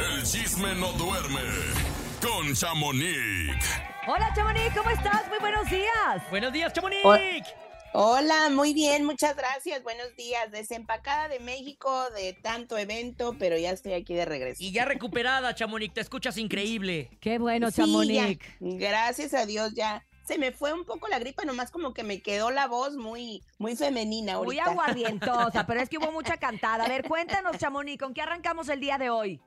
El chisme no duerme con Chamonix. Hola, Chamonix, ¿cómo estás? Muy buenos días. Buenos días, Chamonix. Hola, muy bien, muchas gracias. Buenos días. Desempacada de México de tanto evento, pero ya estoy aquí de regreso. Y ya recuperada, Chamonix, te escuchas increíble. Qué bueno, Sí, Chamonix. gracias a Dios ya. Se me fue un poco la gripa, nomás como que me quedó la voz muy, muy femenina Muy aguardientosa, pero es que hubo mucha cantada. A ver, cuéntanos, Chamonix, ¿con qué arrancamos el día de hoy?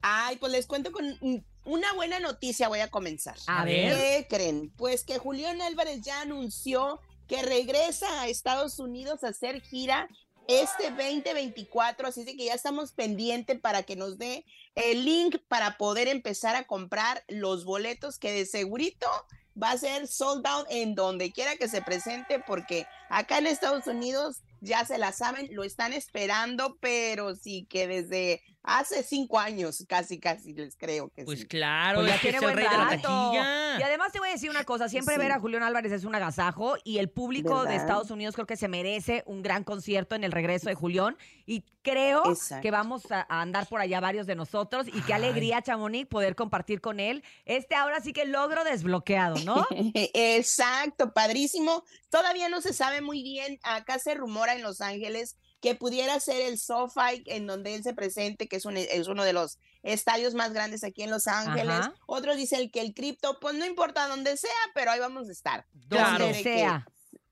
Ay, pues les cuento con una buena noticia. Voy a comenzar. A ver. ¿Qué creen? Pues que Julián Álvarez ya anunció que regresa a Estados Unidos a hacer gira este 2024, así que ya estamos pendientes para que nos dé el link para poder empezar a comprar los boletos que de segurito va a ser sold out en donde quiera que se presente, porque acá en Estados Unidos ya se la saben, lo están esperando, pero sí que desde hace cinco años, casi, casi les creo que Pues sí. claro, Pues ya es que tiene es el buen rey de la taquilla. Y además te voy a decir una cosa, siempre Sí. ver a Julián Álvarez es un agasajo y el público de. Estados Unidos creo que se merece un gran concierto en el regreso de Julián y creo Exacto. que vamos a, a andar por allá varios de nosotros y qué alegría, Chamonix, poder compartir con él este ahora sí que logro desbloqueado, ¿no? Exacto, padrísimo. Todavía no se sabe muy bien. Acá se rumora en Los Ángeles que pudiera ser el SoFi en donde él se presente, que es, un- es uno de los estadios más grandes aquí en Los Ángeles. Ajá. Otros dicen que el cripto, pues no importa dónde sea, pero ahí vamos a estar. Donde sea.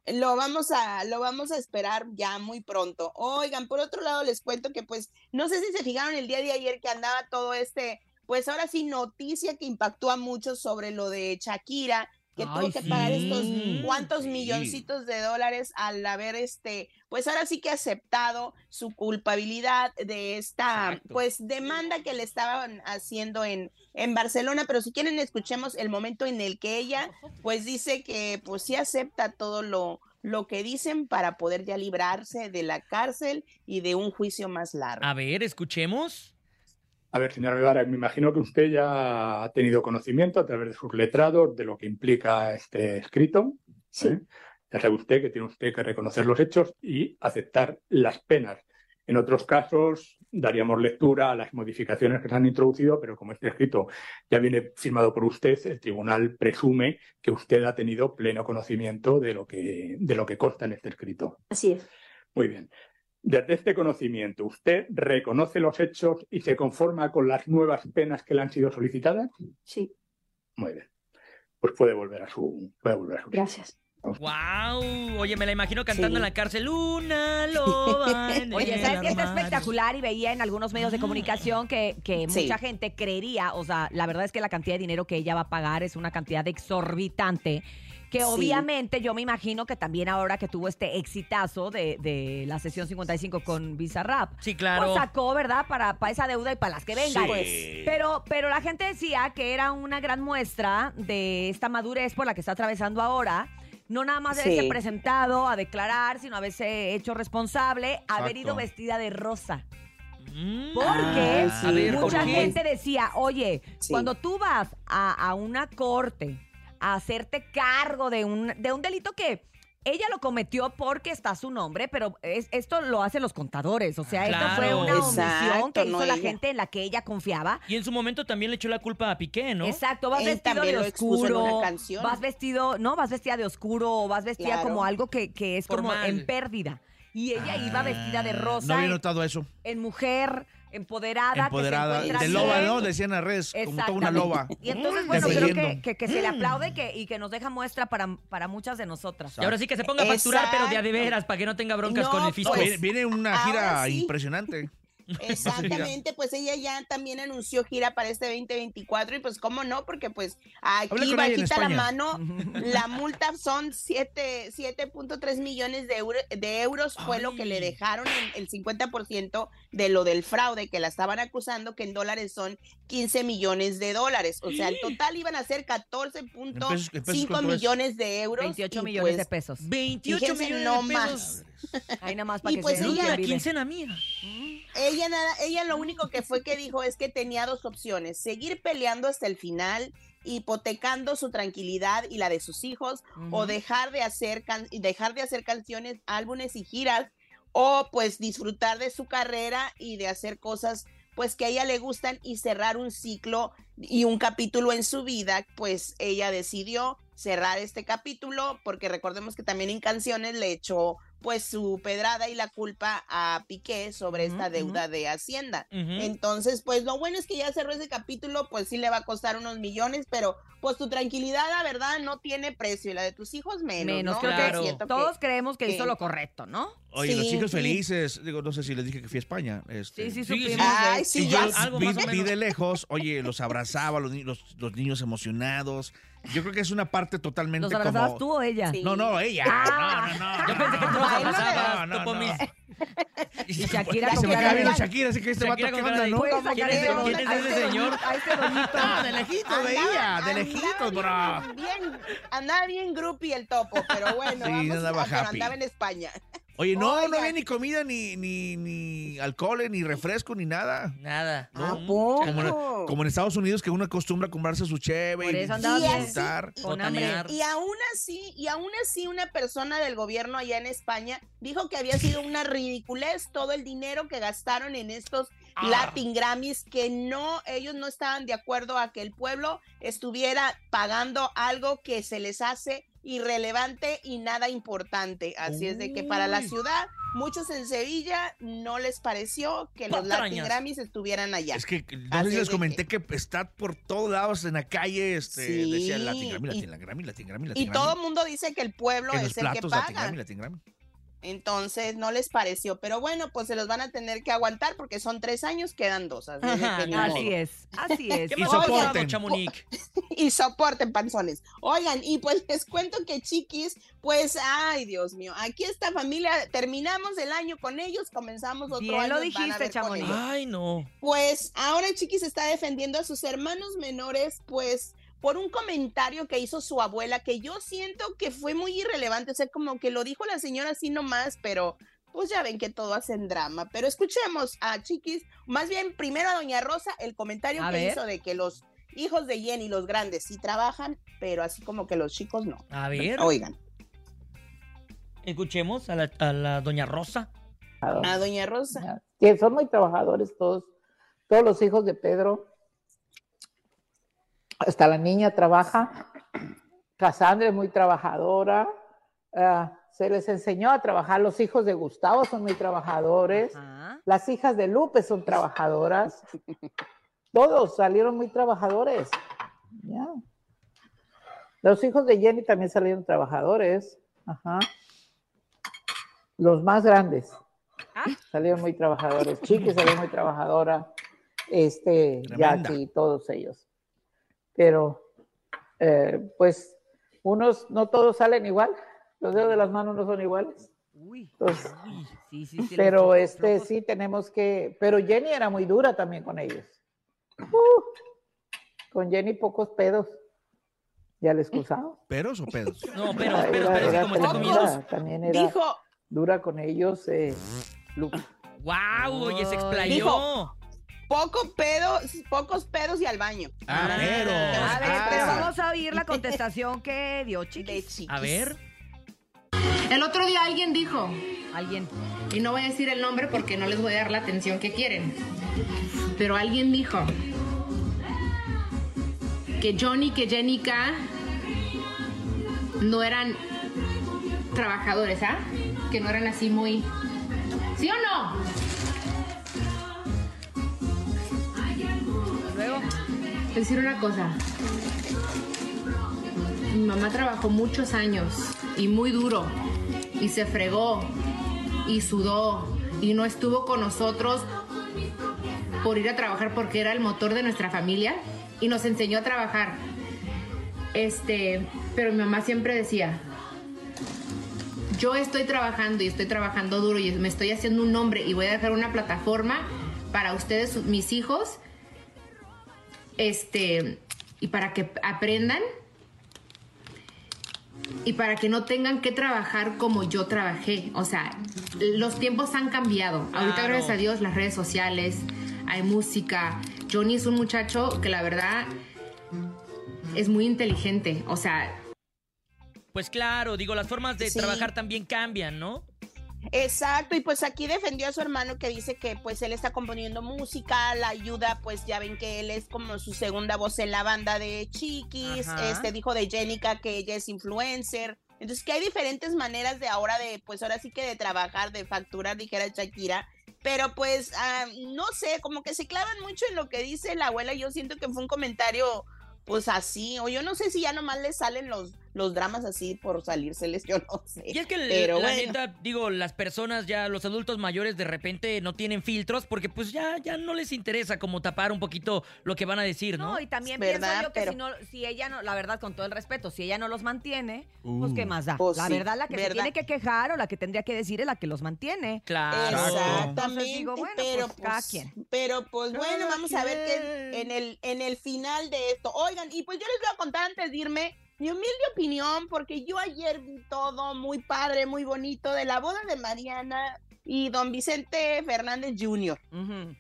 Lo vamos a, lo vamos a esperar ya muy pronto. Oigan, por otro lado les cuento que pues, no sé si se fijaron el día de ayer que andaba todo este, pues ahora sí, noticia que impactó a muchos sobre lo de Shakira, que Ay, tuvo que pagar estos cuantos Sí. milloncitos de dólares al haber este, pues ahora sí que aceptado su culpabilidad de esta, Exacto. pues demanda que le estaban haciendo en, en Barcelona, pero si quieren escuchemos el momento en el que ella pues dice que pues sí acepta todo lo, lo que dicen para poder ya librarse de la cárcel y de un juicio más largo. A ver, escuchemos. A ver, señora Guevara, me imagino que usted ya ha tenido conocimiento a través de sus letrados de lo que implica este escrito. Sí. ¿eh? Ya sabe usted que tiene usted que reconocer los hechos y aceptar las penas. En otros casos daríamos lectura a las modificaciones que se han introducido, pero como este escrito ya viene firmado por usted, el tribunal presume que usted ha tenido pleno conocimiento de lo que, de lo que consta en este escrito. Así es. Muy bien. Desde este conocimiento, ¿usted reconoce los hechos y se conforma con las nuevas penas que le han sido solicitadas? Sí, Muy bien. Pues puede volver a su, puede volver a su. gracias. ¡Wow! Oye, me la imagino cantando Sí. en la cárcel. Una loba. Oye, ¿sabes qué está armario". espectacular? Y veía en algunos medios de comunicación que, que Sí. mucha gente creería, o sea, la verdad es que la cantidad de dinero que ella va a pagar es una cantidad exorbitante. Que Sí. obviamente yo me imagino que también ahora que tuvo este exitazo de, de la sesión 55 con Bizarrap, Sí, claro. pues sacó, ¿verdad? Para, para esa deuda y para las que vengan. Sí. Pues. Pero, pero la gente decía que era una gran muestra de esta madurez por la que está atravesando ahora. No nada más de haberse Sí. presentado a declarar, sino haberse hecho responsable, haber ido vestida de rosa. Mm. Porque Ah, sí. A ver, ¿por mucha gente decía, oye, Sí. cuando tú vas a, a una corte a hacerte cargo de un, de un delito que ella lo cometió porque está su nombre, pero es- esto lo hacen los contadores. O sea, esto fue una omisión Exacto, que hizo no la ella. gente en la que ella confiaba. Y en su momento también le echó la culpa a Piqué, ¿no? Exacto, vas Él vestido de oscuro, vas vestido, no, vas vestida de oscuro, o vas vestida Claro. como algo que, que es como en pérdida. Y ella iba vestida de Ah, rosa, No había notado eso. en mujer, empoderada, Empoderada. que se encuentra De loba, bien. ¿no? Decían en las redes, como toda una loba. Y entonces, bueno, creo que, que- que se le aplaude y que, y que nos deja muestra para, para muchas de nosotras. Y ahora sí que se ponga a facturar, pero de a de veras, para que no tenga broncas No, con el fisco. pues, Viene, una gira sí. impresionante. Exactamente, pues ella ya también anunció gira para este 2024 y pues cómo no, porque pues aquí en bajita la mano, la multa son siete- 7.3 millones de, euro- de euros, fue lo que le Ay. dejaron en el 50% de lo del fraude que la estaban acusando, que en dólares son 15 millones de dólares, o sea, el total iban a ser En pesos- en pesos, 14.5 ¿cuánto es? millones de euros. 28 y, millones pues, de pesos. 28 Fíjense millones no de pesos. Ahí nada más para Y que pues se ella- quincena mía. Ella nada, ella lo único que fue que dijo es que tenía dos opciones, seguir peleando hasta el final, hipotecando su tranquilidad y la de sus hijos, o dejar de hacer can- dejar de hacer canciones, álbumes y giras, o pues disfrutar de su carrera y de hacer cosas pues que a ella le gustan y cerrar un ciclo y un capítulo en su vida, pues ella decidió cerrar este capítulo porque recordemos que también en canciones le echó pues su pedrada y la culpa a Piqué sobre esta deuda de Hacienda. Entonces, pues lo bueno es que ya cerró ese capítulo, pues sí le va a costar unos millones, pero pues tu tranquilidad, la verdad, no tiene precio y la de tus hijos menos. Menos, ¿no? todos creemos que, hizo lo correcto, ¿no? Oye, los hijos felices, digo, no sé si les dije que fui a España. Este, sí, sí, supimos. Ay, sí, yo vi, de lejos, oye, los abrazaba, los, los niños emocionados. Yo creo que es una parte totalmente ¿Los abrazabas como... tú o ella? No, no, ella. Ah. No, no, no. Yo pensé que tú los abrazabas. No, no, no. Y Shakira Se me queda viendo Shakira, así que este vato, ¿qué onda, no? ¿Quién es, ¿Quién es ese señor? A ese doñito. No, de lejitos veía, de lejitos, bro. Bien, andaba bien groupie el topo, pero bueno, Sí, vamos andaba andaba en España. Oye, no, no Oigan. había ni comida, ni, ni, ni alcohol, ni refresco, ni nada. Nada. ¿A poco? Como, en- como en Estados Unidos, que uno acostumbra a comprarse su cheve Por y eso andaba bien. disfrutar. Con hambre. Botanear. Y aún así, y aún así una persona del gobierno allá en España dijo que había sido una ridiculez todo el dinero que gastaron en estos Ah. Latin Grammys, que no, ellos no estaban de acuerdo a que el pueblo estuviera pagando algo que se les hace irrelevante y nada importante. Así es de que para la ciudad, muchos en Sevilla no les pareció que los Latin. Grammys estuvieran allá. Es que no Así les comenté que... está por todos lados en la calle, este, Sí, decía Latin Grammy, y- Latin Grammy, Latin Grammy, Latin Y Grammy. todo el mundo dice que el pueblo en es los el que Latin paga. Grammy, Latin Grammy. Entonces no les pareció, pero bueno, pues se los van a tener que aguantar porque son tres años, quedan dos. Así, que Así es, así es. ¿Qué Y soporten. Chamonix? Y soporten panzones. Oigan, y pues les cuento que chiquis, pues, ay Dios mío, aquí esta familia, terminamos el año con ellos, comenzamos otro Bien año. lo dijiste, Chamonix. Ay, no. Pues ahora Chiquis está defendiendo a sus hermanos menores, pues por un comentario que hizo su abuela, que yo siento que fue muy irrelevante, o sea, como que lo dijo la señora así nomás, pero pues ya ven que todo hacen drama. Pero escuchemos a Chiquis, más bien primero a Doña Rosa, el comentario A que ver. hizo de que los hijos de Jenny, los grandes, sí trabajan, pero así como que los chicos no. A ver, Oigan, escuchemos a la, a la doña Rosa. a Doña Rosa. Que son muy trabajadores todos, todos los hijos de Pedro. Hasta la niña trabaja. Cassandra es muy trabajadora. Ah, se les enseñó a trabajar. Los hijos de Gustavo son muy trabajadores. Ajá. Las hijas de Lupe son trabajadoras. Todos salieron muy trabajadores. Los hijos de Jenny también salieron trabajadores. Ajá. Los más grandes Ah. salieron muy trabajadores. Chiqui salió muy trabajadora. Este, Tremenda. Jackie, todos ellos. Pero, eh, pues, unos, no todos salen igual. Los dedos de las manos no son iguales. Uy. Entonces, Uy, sí, sí, sí, pero los- este los- sí tenemos que, pero Jenny era muy dura también con ellos. Uh, con Jenny pocos pedos. Ya le excusado. ¿Peros o pedos? No, pero, Era- pero, era- pero, sí, era como está tremenda. comiendo. tremenda, También era Dijo, dura con ellos. Eh, Lupe. ¡Wow! Oye, se Ay. explayó. Dijo- poco pedos, pocos pedos y al baño. Ah, Ah. A ver, pero Ah. vamos a oír la contestación que dio Chiquis. A ver. El otro día alguien dijo, Alguien. y no voy a decir el nombre porque no les voy a dar la atención que quieren, pero alguien dijo que Johnny, que Jenica no eran trabajadores, ¿ah? Que no eran así muy... ¿Sí o no? Decir una cosa. Mi mamá trabajó muchos años y muy duro y se fregó y sudó y no estuvo con nosotros por ir a trabajar porque era el motor de nuestra familia y nos enseñó a trabajar. Este, pero mi mamá siempre decía, yo estoy trabajando y estoy trabajando duro y me estoy haciendo un nombre y voy a dejar una plataforma para ustedes, mis hijos, este, y para que aprendan y para que no tengan que trabajar como yo trabajé. O sea, los tiempos han cambiado. Ahorita, gracias a Dios, las redes sociales, hay música. Johnny es un muchacho que la verdad es muy inteligente. O sea, Pues claro, digo, las formas de Sí. trabajar también cambian, ¿no? Exacto, y pues aquí defendió a su hermano que dice que pues él está componiendo música, la ayuda, pues ya ven que él es como su segunda voz en la banda de Chiquis, Ajá. este dijo de Jenica que ella es influencer, entonces que hay diferentes maneras de ahora de, pues ahora sí que de trabajar, de facturar, dijera Shakira, pero pues ah, no sé, como que se clavan mucho en lo que dice la abuela, yo siento que fue un comentario pues así, o yo no sé si ya nomás le salen los, los dramas así por salírseles, yo no sé. Y es que Pero la bueno. neta, digo, las personas ya, los adultos mayores de repente no tienen filtros porque pues ya, ya no les interesa como tapar un poquito lo que van a decir, ¿no? No, y también ¿Verdad? pienso yo que Pero- si, no, si ella no, la verdad, con todo el respeto, si ella no los mantiene, pues Uh. qué más da. Pues la verdad, la que se tiene que quejar o la que tendría que decir es la que los mantiene. Claro. Exactamente, digo, bueno, pero pues, cada quien. Pero pues bueno, vamos a ver qué quien. en el en el final de esto. Oigan, y pues yo les voy a contar antes de irme mi humilde opinión, porque yo ayer vi todo muy padre, muy bonito de la boda de Mariana y don Vicente Fernández Jr.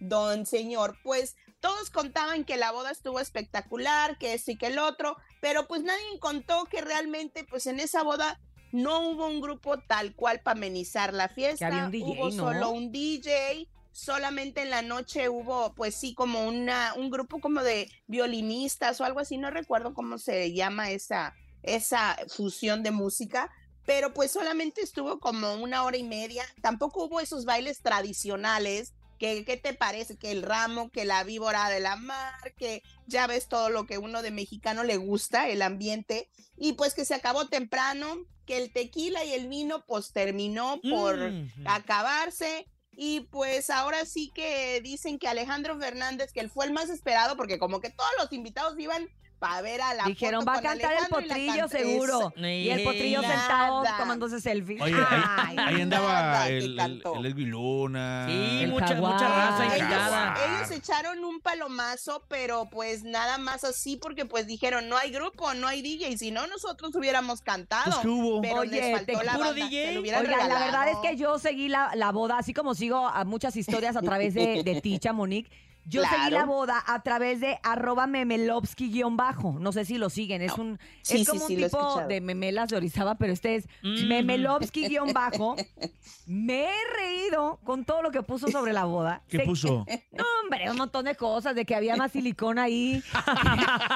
Don señor, pues todos contaban que la boda estuvo espectacular, que esto y que el otro, pero pues nadie contó que realmente pues en esa boda no hubo un grupo tal cual para amenizar la fiesta, había un DJ, hubo ¿no? solo un DJ, solamente en la noche hubo pues sí como una un grupo como de violinistas o algo así, no recuerdo cómo se llama esa esa fusión de música, pero pues solamente estuvo como una hora y media. Tampoco hubo esos bailes tradicionales. que ¿Qué te parece? Que el ramo, que la víbora de la mar, que ya ves todo lo que uno de mexicano le gusta, el ambiente, y pues que se acabó temprano, que el tequila y el vino pues terminó por Mm. acabarse. Y pues ahora sí que dicen que Alejandro Fernández, que él fue el más esperado, porque como que todos los invitados iban para ver a la Dijeron, foto va a con cantar el Alejandro y la potrillo seguro. Y el potrillo Nada. sentado tomándose selfie. Oye, ahí, Ay, ahí andaba que el, el, cantó. el Edwin Luna. Sí, El mucha, jaguar. mucha raza Ellos- invitada. Ellos echaron un palomazo, pero pues nada más así porque pues dijeron, no hay grupo, no hay DJ, y si no nosotros hubiéramos cantado. Pues, ¿qué hubo? Pero Oye, les faltó te- la puro banda, DJ. se lo hubieran Oigan, la regalado. verdad es que yo seguí la, la boda, así como sigo a muchas historias a través de, de Ticha Monique. Yo seguí la boda a través de arroba memelovsky-bajo. No sé si lo siguen. Es un Sí, es como sí, un tipo de memelas de Orizaba, pero este es Mm. memelovsky-bajo. Me he reído con todo lo que puso sobre la boda. ¿Qué Se- puso? No, hombre, un montón de cosas, de que había más silicón ahí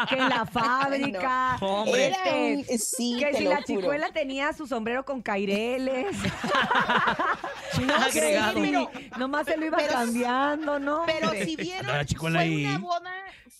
que en la fábrica. Hombre. Era un- sí, que te si lo la juro. chicuela tenía su sombrero con caireles. Agregado. Sí, nomás se lo iba pero- cambiando, ¿no? Pero si vieron, Fue ahí. una boda,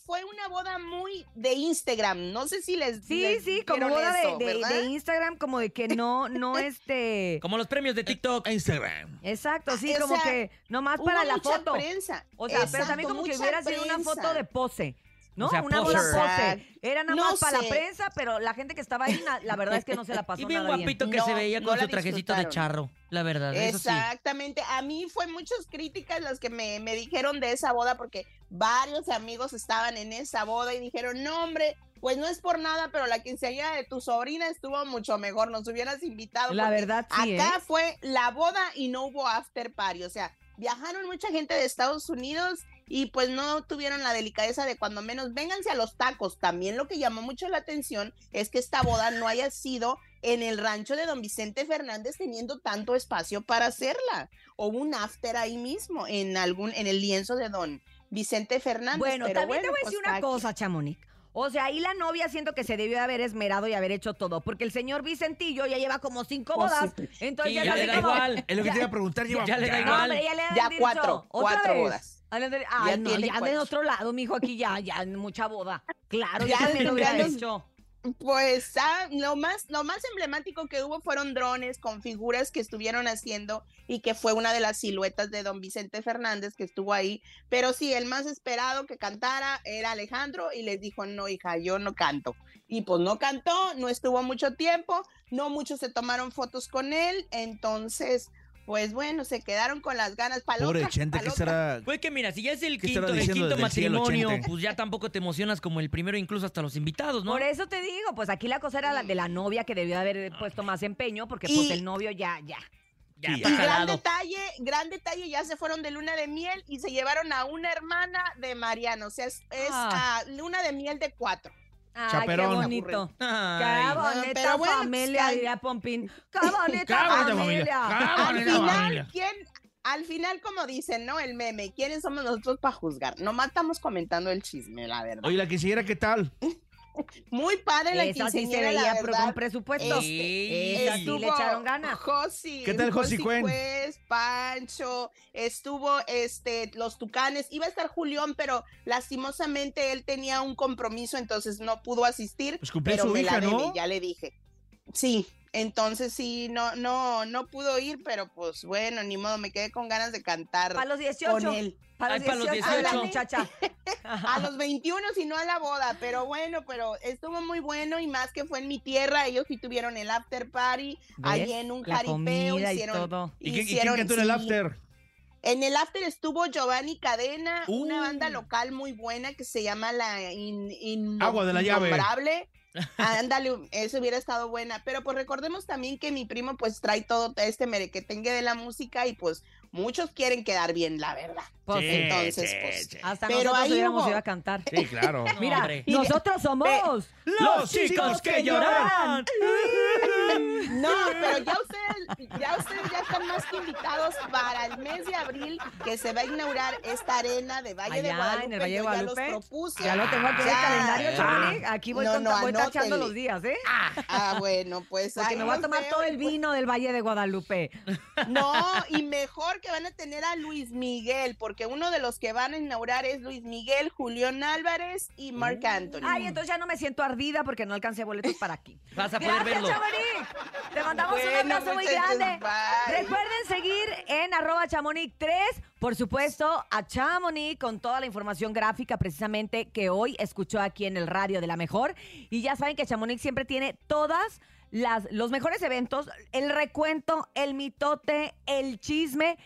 fue una boda muy de Instagram. No sé si les Sí, les sí, como boda de- eso, de, ¿verdad? de Instagram, como de que no, no este. Como los premios de TikTok. Instagram. Exacto, sí, o como sea, que nomás para la mucha foto. prensa. O sea, pero también como que hubiera sido una foto de pose. ¿No? O sea, una boda pose. Era nada No más para la prensa, pero la gente que estaba ahí, la verdad es que no se la pasó Y bien nada guapito que No, se veía no con la su trajecito de charro. La verdad, eso sí. Exactamente. A mí fue muchas críticas las que me, me dijeron de esa boda porque varios amigos estaban en esa boda y dijeron, no hombre, pues no es por nada, pero la quinceañera de tu sobrina estuvo mucho mejor, nos hubieras invitado. La verdad, sí, ¿eh? Acá fue la boda y no hubo after party, o sea, viajaron mucha gente de Estados Unidos y pues no tuvieron la delicadeza de cuando menos vénganse a los tacos. También lo que llamó mucho la atención es que esta boda no haya sido en el rancho de don Vicente Fernández teniendo tanto espacio para hacerla o un after ahí mismo en algún en el lienzo de don Vicente Fernández. Bueno, pero también te voy a decir pues, una cada cosa, Chamonix. O sea, ahí la novia siento que se debió de haber esmerado y haber hecho todo, porque el señor Vicentillo ya lleva como cinco Pues bodas, sí. entonces Sí, ya, ya le da como- igual. Es lo que Ya- te iba a preguntar. lleva- ya le da igual. hombre, ya le Ya cuatro, ¿otra cuatro vez? bodas. Ah, no, Ya Ay, no, tiene ya de otro lado, mijo, aquí ya, ya mucha boda. Claro, ya, Ya- también lo ya hubiera hecho. Pues ah, lo más lo más emblemático que hubo fueron drones con figuras que estuvieron haciendo y que fue una de las siluetas de don Vicente Fernández que estuvo ahí. Pero sí, el más esperado que cantara era Alejandro y les dijo, no, hija, yo no canto. Y pues no cantó, no estuvo mucho tiempo, no muchos se tomaron fotos con él, entonces, pues bueno, se quedaron con las ganas. Pa' Pobre pa' ¿qué será? Pues que mira, si ya es el ¿Qué quinto, el quinto matrimonio, pues ya tampoco te emocionas como el primero, incluso hasta los invitados, ¿no? Por eso te digo, pues aquí la cosa era la de la novia que debió haber puesto más empeño, porque pues el novio ya, ya. Ya, Y gran detalle, gran detalle, ya se fueron de luna de miel y se llevaron a una hermana de Mariano. O sea, es, es, Ah. ah, luna de miel de cuatro. Ay, qué bonito. Ay. Qué bonita pero bueno, familia, pues, diría Pompín. Qué bonita Qué familia. familia. Qué Al final, familia. ¿quién? Al final, como dicen, ¿no? El meme, ¿quiénes somos nosotros para juzgar? Nomás estamos comentando el chisme, la verdad. Oye, la quinceañera, ¿qué tal? Muy padre la Esa sí se veía pero verdad. con presupuesto. Ey. Esa sí le echaron ganas. Josi, ¿Qué tal, Josi Cuen? Pues, Pancho, estuvo este los Tucanes, iba a estar Julián, pero lastimosamente él tenía un compromiso, entonces no pudo asistir. Pues cumplió pero su me hija, la debe, ¿no? ya le dije. Sí, entonces sí, no, no, no pudo ir, pero pues bueno, ni modo, me quedé con ganas de cantar Para los con 18. él. Para Ay, los para los 18, de la 18. muchacha. A los 21, si no a la boda, pero bueno, pero estuvo muy bueno y más que fue en mi tierra, ellos sí tuvieron el after party, ahí ¿Ves? en un La jaripeo, comida y hicieron, todo. ¿Y, qué- y quién hicieron- cantó en el sí. after? En el after estuvo Giovanni Cadena, una Uh. banda local muy buena que se llama la In- In- Agua de la llave. Ándale, eso hubiera estado buena. Pero pues recordemos también que mi primo pues trae todo este merequetengue de la música y pues muchos quieren quedar bien, la verdad. Pues, Sí, Entonces, sí, pues, sí. Hasta Pero nosotros ahí hubiéramos hubo- ido a cantar. Sí, claro. Mira, hombre. nosotros somos Los chicos que lloran. No, pero ya ustedes, ya ustedes ya están más que invitados para el mes de abril que se va a inaugurar esta arena de Valle de Guadalupe. en el Valle de Yo ya los propuse. Ya lo tengo aquí en el calendario, Ah. Aquí voy, No, con- no, voy tachando los días, ¿eh? Ah, bueno, pues Porque me voy a tomar todo el pues- vino del Valle de Guadalupe. No, y mejor que van a tener a Luis Miguel, porque uno de los que van a inaugurar es Luis Miguel, Julián Álvarez y Marc Anthony. Ay, entonces ya no me siento ardida porque no alcancé boletos para aquí. Vas a poder Gracias, verlo. Te mandamos un abrazo muy grande. bye. Recuerden seguir en arroba chamonix 3, por supuesto, a Chamonix con toda la información gráfica precisamente que hoy escuchó aquí en el radio de la mejor. Y ya saben que Chamonix siempre tiene todas las, los mejores eventos, el recuento, el mitote, el chisme